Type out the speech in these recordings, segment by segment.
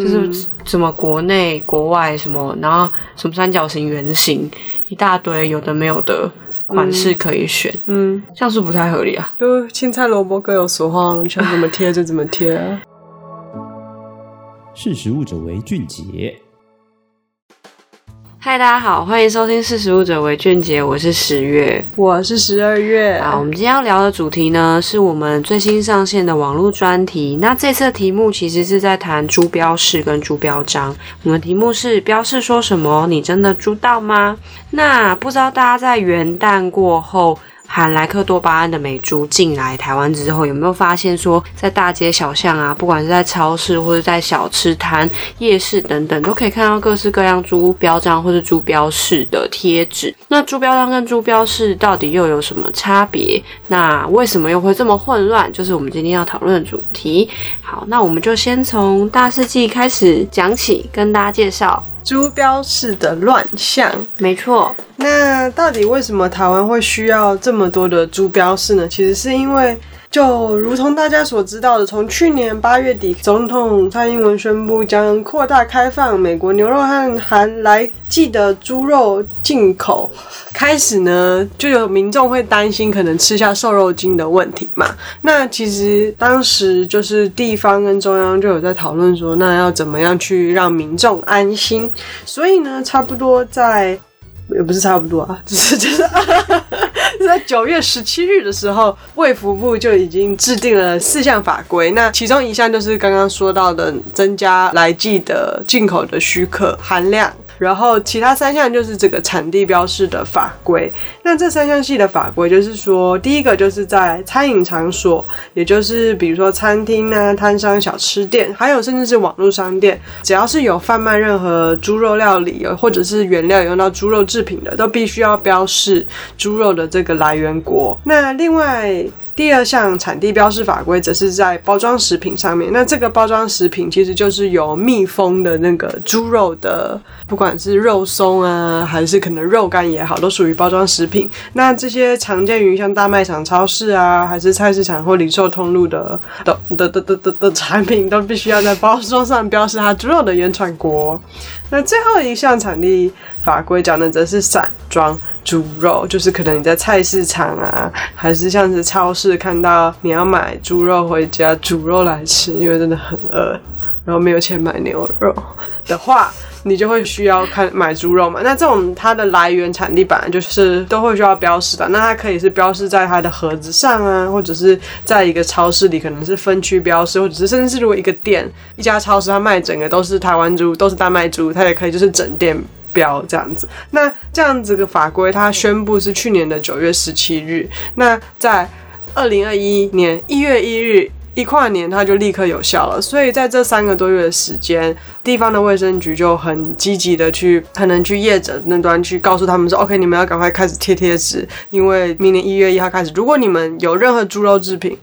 就是什么国内、国外什么，然后什么三角形、圆形，一大堆有的没有的款式可以选。嗯，这样是不太合理啊。就青菜萝卜各有所好，想怎么贴就怎么贴啊。识时务者为俊杰。嗨，大家好，欢迎收听《识食物者为俊杰》，我是十月，我是十二月。好，我们今天要聊的主题呢，是我们最新上线的网络专题。那这次的题目其实是在谈猪标示跟猪标章。我们题目是标示说什么？你真的猪到吗？那不知道大家在元旦过后，含莱克多巴胺的美猪进来台湾之后，有没有发现说，在大街小巷啊，不管是在超市或者在小吃摊、夜市等等，都可以看到各式各样猪标章或者猪标示的贴纸。那猪标章跟猪标示到底又有什么差别？那为什么又会这么混乱？就是我们今天要讨论的主题。好，那我们就先从大事记开始讲起，跟大家介绍。猪标式的乱象，没错。那到底为什么台湾会需要这么多的猪标式呢？其实是因为。就如同大家所知道的，从去年八月底，总统蔡英文宣布将扩大开放美国牛肉和含莱剂的猪肉进口开始呢，就有民众会担心可能吃下瘦肉精的问题嘛。那其实当时就是地方跟中央就有在讨论说，那要怎么样去让民众安心？所以呢，差不多在。也不是差不多啊，只是就是在九月十七日的时候，卫福部就已经制定了四项法规，那其中一项就是刚刚说到的增加来剂的进口的许可含量。然后其他三项就是这个产地标示的法规。那这三项系的法规就是说，第一个就是在餐饮场所，也就是比如说餐厅啊、摊商、小吃店，还有甚至是网络商店，只要是有贩卖任何猪肉料理或者是原料用到猪肉制品的，都必须要标示猪肉的这个来源国。那另外。第二项产地标示法规则是在包装食品上面。那这个包装食品其实就是有密封的那个猪肉的，不管是肉松啊，还是可能肉干也好，都属于包装食品。那这些常见于像大卖场、超市啊，还是菜市场或零售通路的 的的的的的的产品，都必须要在包装上标示它猪肉的原产国。那最后一项产地法规讲的则是散装猪肉，就是可能你在菜市场啊，还是像是超市看到你要买猪肉回家煮肉来吃，因为真的很饿，然后没有钱买牛肉的话，你就会需要看买猪肉嘛。那这种它的来源产地本来就是都会需要标示的，那它可以是标示在它的盒子上啊，或者是在一个超市里可能是分区标示，或者是甚至是如果一个店一家超市它卖整个都是台湾猪，都是大麦猪，它也可以就是整店标这样子。那这样子的法规它宣布是去年的九月十七日，那在二零二一年一月一日。一跨年，它就立刻有效了。所以在这三个多月的时间，地方的卫生局就很积极的去，可能去业者那端去告诉他们说：“OK，你们要赶快开始贴贴纸，因为明年一月一号开始，如果你们有任何猪肉制品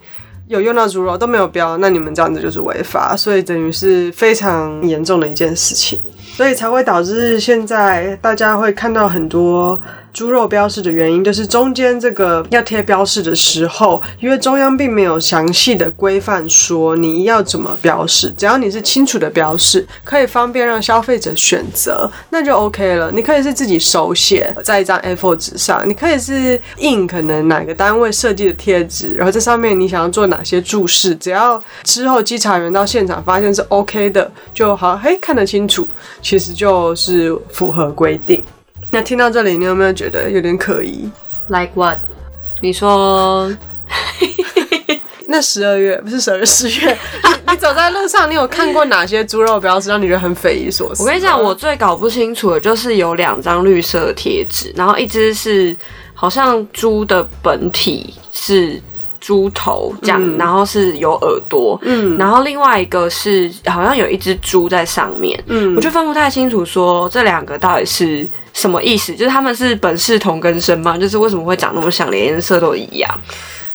有用到猪肉都没有标，那你们这样子就是违法。所以等于是非常严重的一件事情，所以才会导致现在大家会看到很多。”猪肉标示的原因就是中间这个要贴标示的时候，因为中央并没有详细的规范说你要怎么标示，只要你是清楚的标示，可以方便让消费者选择，那就 OK 了。你可以是自己手写在一张 A4 纸上，你可以是印可能哪个单位设计的贴纸，然后这上面你想要做哪些注释，只要之后稽查员到现场发现是 OK 的就好，嘿，看得清楚，其实就是符合规定。那听到这里，你有没有觉得有点可疑？Like what？你说，那十二月不是十二月，十月，你走在路上，你有看过哪些猪肉标示让你觉得很匪夷所思？我跟你讲，我最搞不清楚的就是有两张绿色贴纸，然后一只是好像猪的本体是。猪头这样，嗯、然后是有耳朵，嗯，然后另外一个是好像有一只猪在上面，嗯，我就分不太清楚说这两个到底是什么意思，就是他们是本是同根生吗？就是为什么会长那么像，连颜色都一样？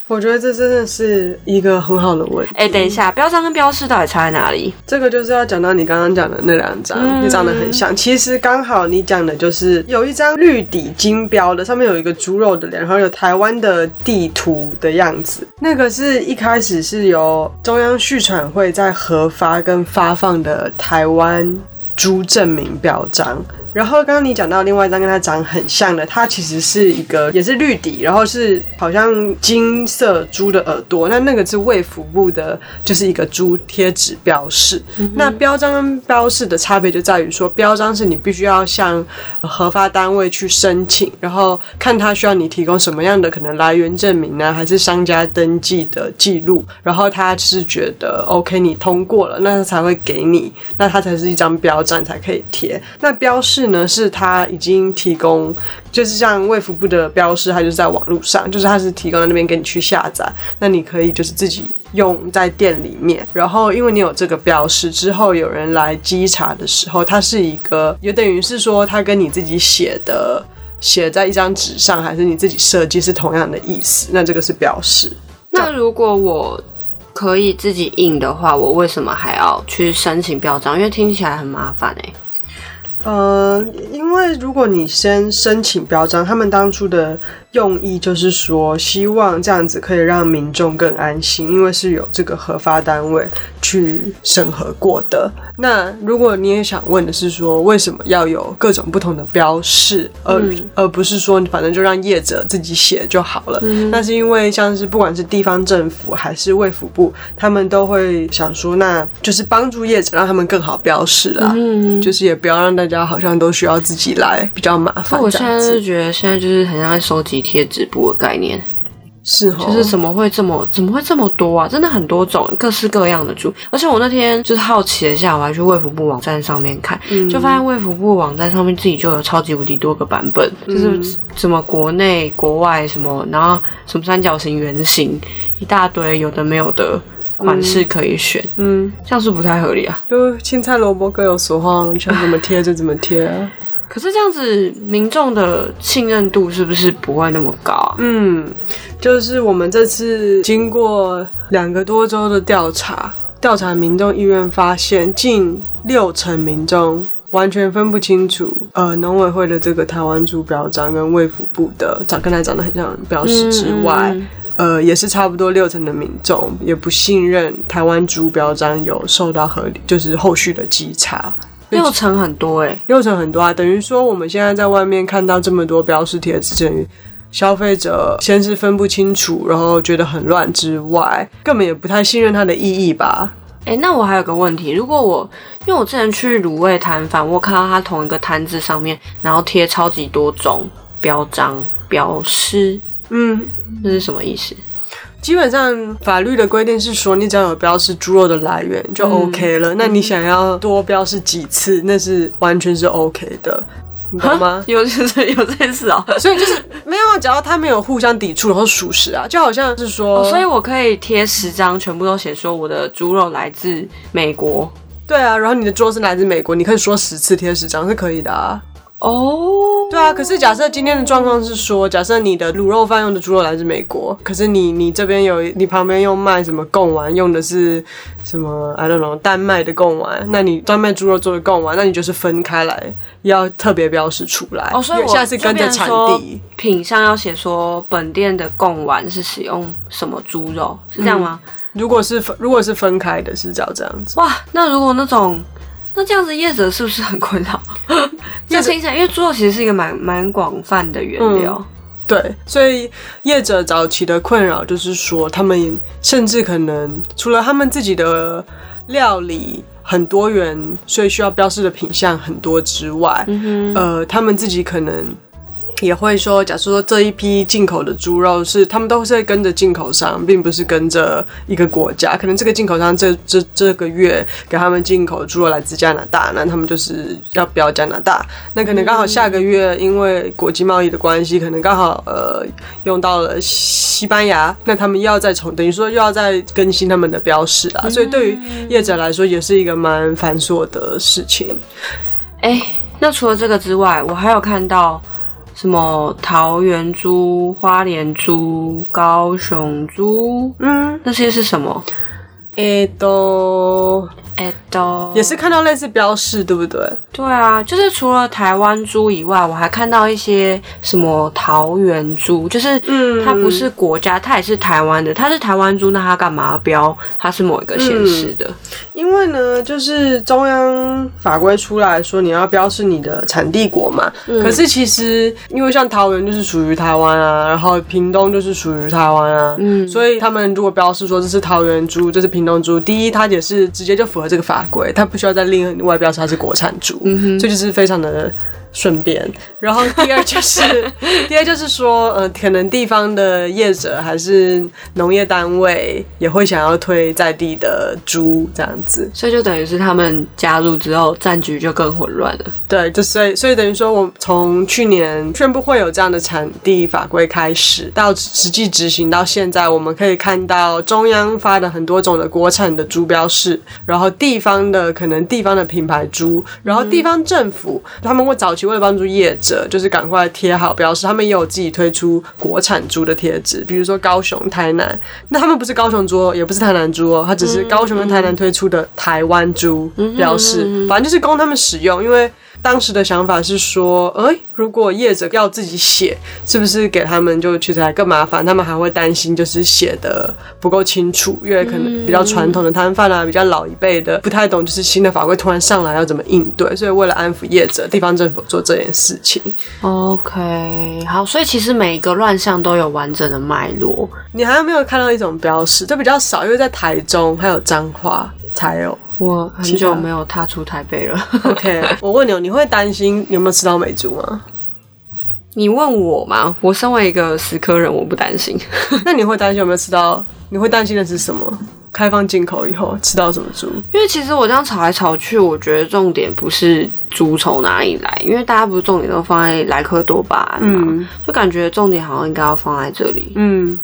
我觉得这真的是一个很好的问题。哎、欸，等一下，标章跟标示到底差在哪里？这个就是要讲到你刚刚讲的那两张，嗯、你长得很像。其实刚好你讲的就是有一张绿底金标的，上面有一个猪肉的脸，然后有台湾的地图的样子。那个是一开始是由中央畜产会在核发跟发放的台湾猪证明标章。然后刚刚你讲到另外一张跟它长很像的，它其实是一个也是绿底，然后是好像金色猪的耳朵，那那个是卫福部的，就是一个猪贴纸标示。嗯、那标章跟标示的差别就在于说，标章是你必须要向核发单位去申请，然后看他需要你提供什么样的可能来源证明呢，还是商家登记的记录，然后他是觉得 OK 你通过了，那他才会给你，那它才是一张标章才可以贴。那标示。呢，是他已经提供，就是像卫福部的标识，它就是在网络上，就是它是提供在那边给你去下载，那你可以就是自己用在店里面。然后因为你有这个标识之后，有人来稽查的时候，它是一个，也等于是说，它跟你自己写的写在一张纸上，还是你自己设计是同样的意思。那这个是标示。那如果我可以自己印的话，我为什么还要去申请标章？因为听起来很麻烦欸。呃，因为如果你先申请标章，他们当初的用意就是说，希望这样子可以让民众更安心，因为是有这个核发单位去审核过的。那如果你也想问的是说，为什么要有各种不同的标示，而、嗯、而不是说反正就让业者自己写就好了？嗯、那是因为像是不管是地方政府还是卫福部，他们都会想说，那就是帮助业者让他们更好标示啦，嗯、就是也不要让大家。大家好像都需要自己来，比较麻烦。我现在是觉得现在就是很像在收集贴纸布的概念，是哦，就是怎么会这么怎么会这么多啊？真的很多种，各式各样的猪。而且我那天就是好奇了一下，我还去卫福部网站上面看，嗯、就发现卫福部网站上面自己就有超级无敌多个版本，嗯、就是什么国内国外什么，然后什么三角形、圆形，一大堆有的没有的。款式可以选，嗯，这样是不太合理啊。就青菜萝卜各有所好，想怎么贴就怎么贴啊。可是这样子，民众的信任度是不是不会那么高啊？嗯，就是我们这次经过两个多周的调查，调查民众意愿，发现近六成民众完全分不清楚，呃，农委会的这个台湾猪标章跟卫福部的长跟它长得很像的标识之外。嗯呃，也是差不多六成的民众也不信任台湾猪标章有受到合理，就是后续的稽查。六成很多哎、欸，六成很多啊，等于说我们现在在外面看到这么多标识贴纸，等于消费者先是分不清楚，然后觉得很乱之外，根本也不太信任它的意义吧？哎、欸，那我还有个问题，如果我因为我之前去卤味摊贩，我看到它同一个摊子上面，然后贴超级多种标章标识。嗯，这是什么意思？基本上法律的规定是说，你只要有标示猪肉的来源就 OK 了。嗯、那你想要多标示几次，那是完全是 OK 的，你懂吗？有就是 有这件事哦，所以就是没有，只要他没有互相抵触，然后属实啊，就好像是说，哦、所以我可以贴十张，全部都写说我的猪肉来自美国。对啊，然后你的猪肉是来自美国，你可以说十次贴十张是可以的啊。哦，oh, 对啊，可是假设今天的状况是说，假设你的卤肉饭用的猪肉来自美国，可是你你这边有你旁边又卖什么贡丸，用的是什么 I don't know 丹麦的贡丸，那你丹麦猪肉做的贡丸，那你就是分开来，要特别标识出来。哦，oh, 所以我现在是跟着产地品上要写说本店的贡丸是使用什么猪肉，是这样吗？嗯、如果是分如果是分开的，是叫这样子。哇，那如果那种。那这样子业者是不是很困扰？这听起来，因为猪肉其实是一个蛮蛮广泛的原料，嗯，对，所以业者早期的困扰就是说，他们甚至可能除了他们自己的料理很多元，所以需要标示的品相很多之外，嗯，呃，他们自己可能。也会说，假如说这一批进口的猪肉是他们都是会跟着进口商，并不是跟着一个国家。可能这个进口商这这这个月给他们进口的猪肉来自加拿大，那他们就是要标加拿大。那可能刚好下个月因为国际贸易的关系，可能刚好呃用到了西班牙，那他们又要再重等于说又要再更新他们的标识啊。所以对于业者来说，也是一个蛮繁琐的事情。哎，那除了这个之外，我还有看到。什么桃园猪、花莲猪、高雄猪，嗯，那些是什么？诶，都。哎，都也是看到类似标示，对不对？对啊，就是除了台湾猪以外，我还看到一些什么桃园猪，就是嗯，它不是国家，它也是台湾的，它是台湾猪，那它干嘛要标它是某一个县市的？因为呢，就是中央法规出来说你要标示你的产地国嘛。嗯、可是其实因为像桃园就是属于台湾啊，然后屏东就是属于台湾啊，嗯，所以他们如果标示说这是桃园猪，这是屏东猪，第一它也是直接就符合。这个法规，它不需要再另外标示它是国产猪，嗯哼，这就是非常的。顺便，然后第二就是，第二就是说，呃，可能地方的业者还是农业单位也会想要推在地的猪这样子，所以就等于是他们加入之后，战局就更混乱了。对，就所以所以等于说，我从去年宣布会有这样的产地法规开始，到实际执行到现在，我们可以看到中央发的很多种的国产的猪标示，然后地方的可能地方的品牌猪，然后地方政府、嗯、他们会早期。为了帮助业者，就是赶快贴好标识，他们也有自己推出国产猪的贴纸，比如说高雄、台南，那他们不是高雄猪，也不是台南猪哦，它只是高雄跟台南推出的台湾猪标示，反正就是供他们使用，因为。当时的想法是说，哎、欸，如果业者要自己写，是不是给他们就其实还更麻烦？他们还会担心就是写的不够清楚，因为可能比较传统的摊贩啊，比较老一辈的不太懂，就是新的法规突然上来要怎么应对，所以为了安抚业者，地方政府做这件事情。OK，好，所以其实每一个乱象都有完整的脉络。你还有没有看到一种标识？就比较少，因为在台中还有彰化才有。我很久没有踏出台北了。OK，我问你，你会担心有没有吃到美猪吗？你问我吗？我身为一个食科人，我不担心。那你会担心有没有吃到？你会担心的是什么？开放进口以后吃到什么猪？因为其实我这样炒来炒去，我觉得重点不是猪从哪里来，因为大家不是重点都放在莱克多巴胺嘛，嗯、就感觉重点好像应该要放在这里。嗯。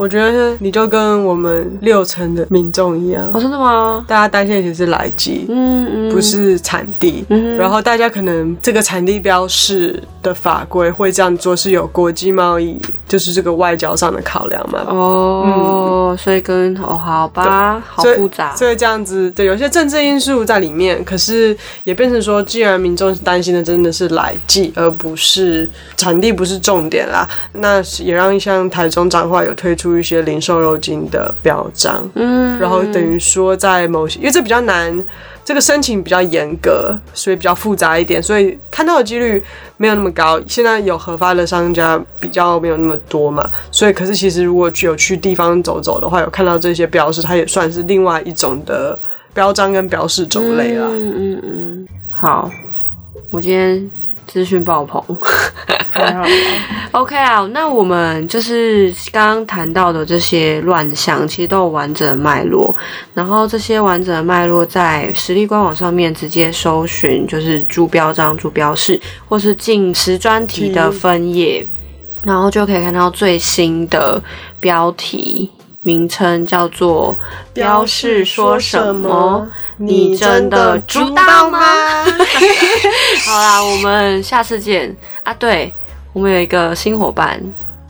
我觉得你就跟我们六成的民众一样，哦，真的吗？大家担心的其实是来记，嗯嗯，不是产地。嗯，然后大家可能这个产地标示的法规会这样做，是有国际贸易，就是这个外交上的考量嘛？哦，嗯，所以跟哦，好吧，好复杂，所以这样子，对，有些政治因素在里面。可是也变成说，既然民众担心的真的是来记，而不是产地，不是重点啦，那也让像台中彰化有推出。一些零售肉精的标章，嗯，然后等于说在某些，因为这比较难，这个申请比较严格，所以比较复杂一点，所以看到的几率没有那么高。现在有合发的商家比较没有那么多嘛，所以可是其实如果有去地方走走的话，有看到这些标识，它也算是另外一种的标章跟标示种类啦。嗯嗯嗯，好，我今天。资讯爆棚，OK 啊，那我们就是刚刚谈到的这些乱象，其实都有完整的脉络。然后这些完整的脉络在实力官网上面直接搜寻，就是朱标章、朱标示，或是进食专题的分页，然后就可以看到最新的标题名称叫做“标示说什么”。你真的知道吗？好啦，我们下次见啊！对，我们有一个新伙伴，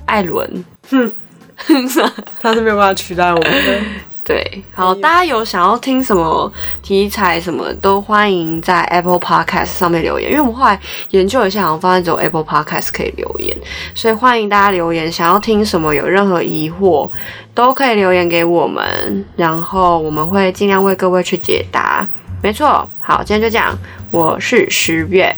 艾伦，哼，他是没有办法取代我们的。对，好，大家有想要听什么题材，什么都欢迎在 Apple Podcast 上面留言，因为我们后来研究一下，好像发现只有 Apple Podcast 可以留言，所以欢迎大家留言，想要听什么，有任何疑惑都可以留言给我们，然后我们会尽量为各位去解答。没错，好，今天就这样，我是十月，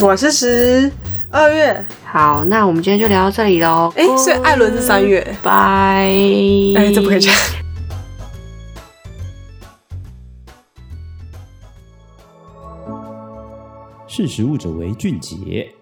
我是十二月，好，那我们今天就聊到这里喽。哎、欸，所以艾伦是三月，拜，哎、欸，这不可以讲。识食物者为俊杰。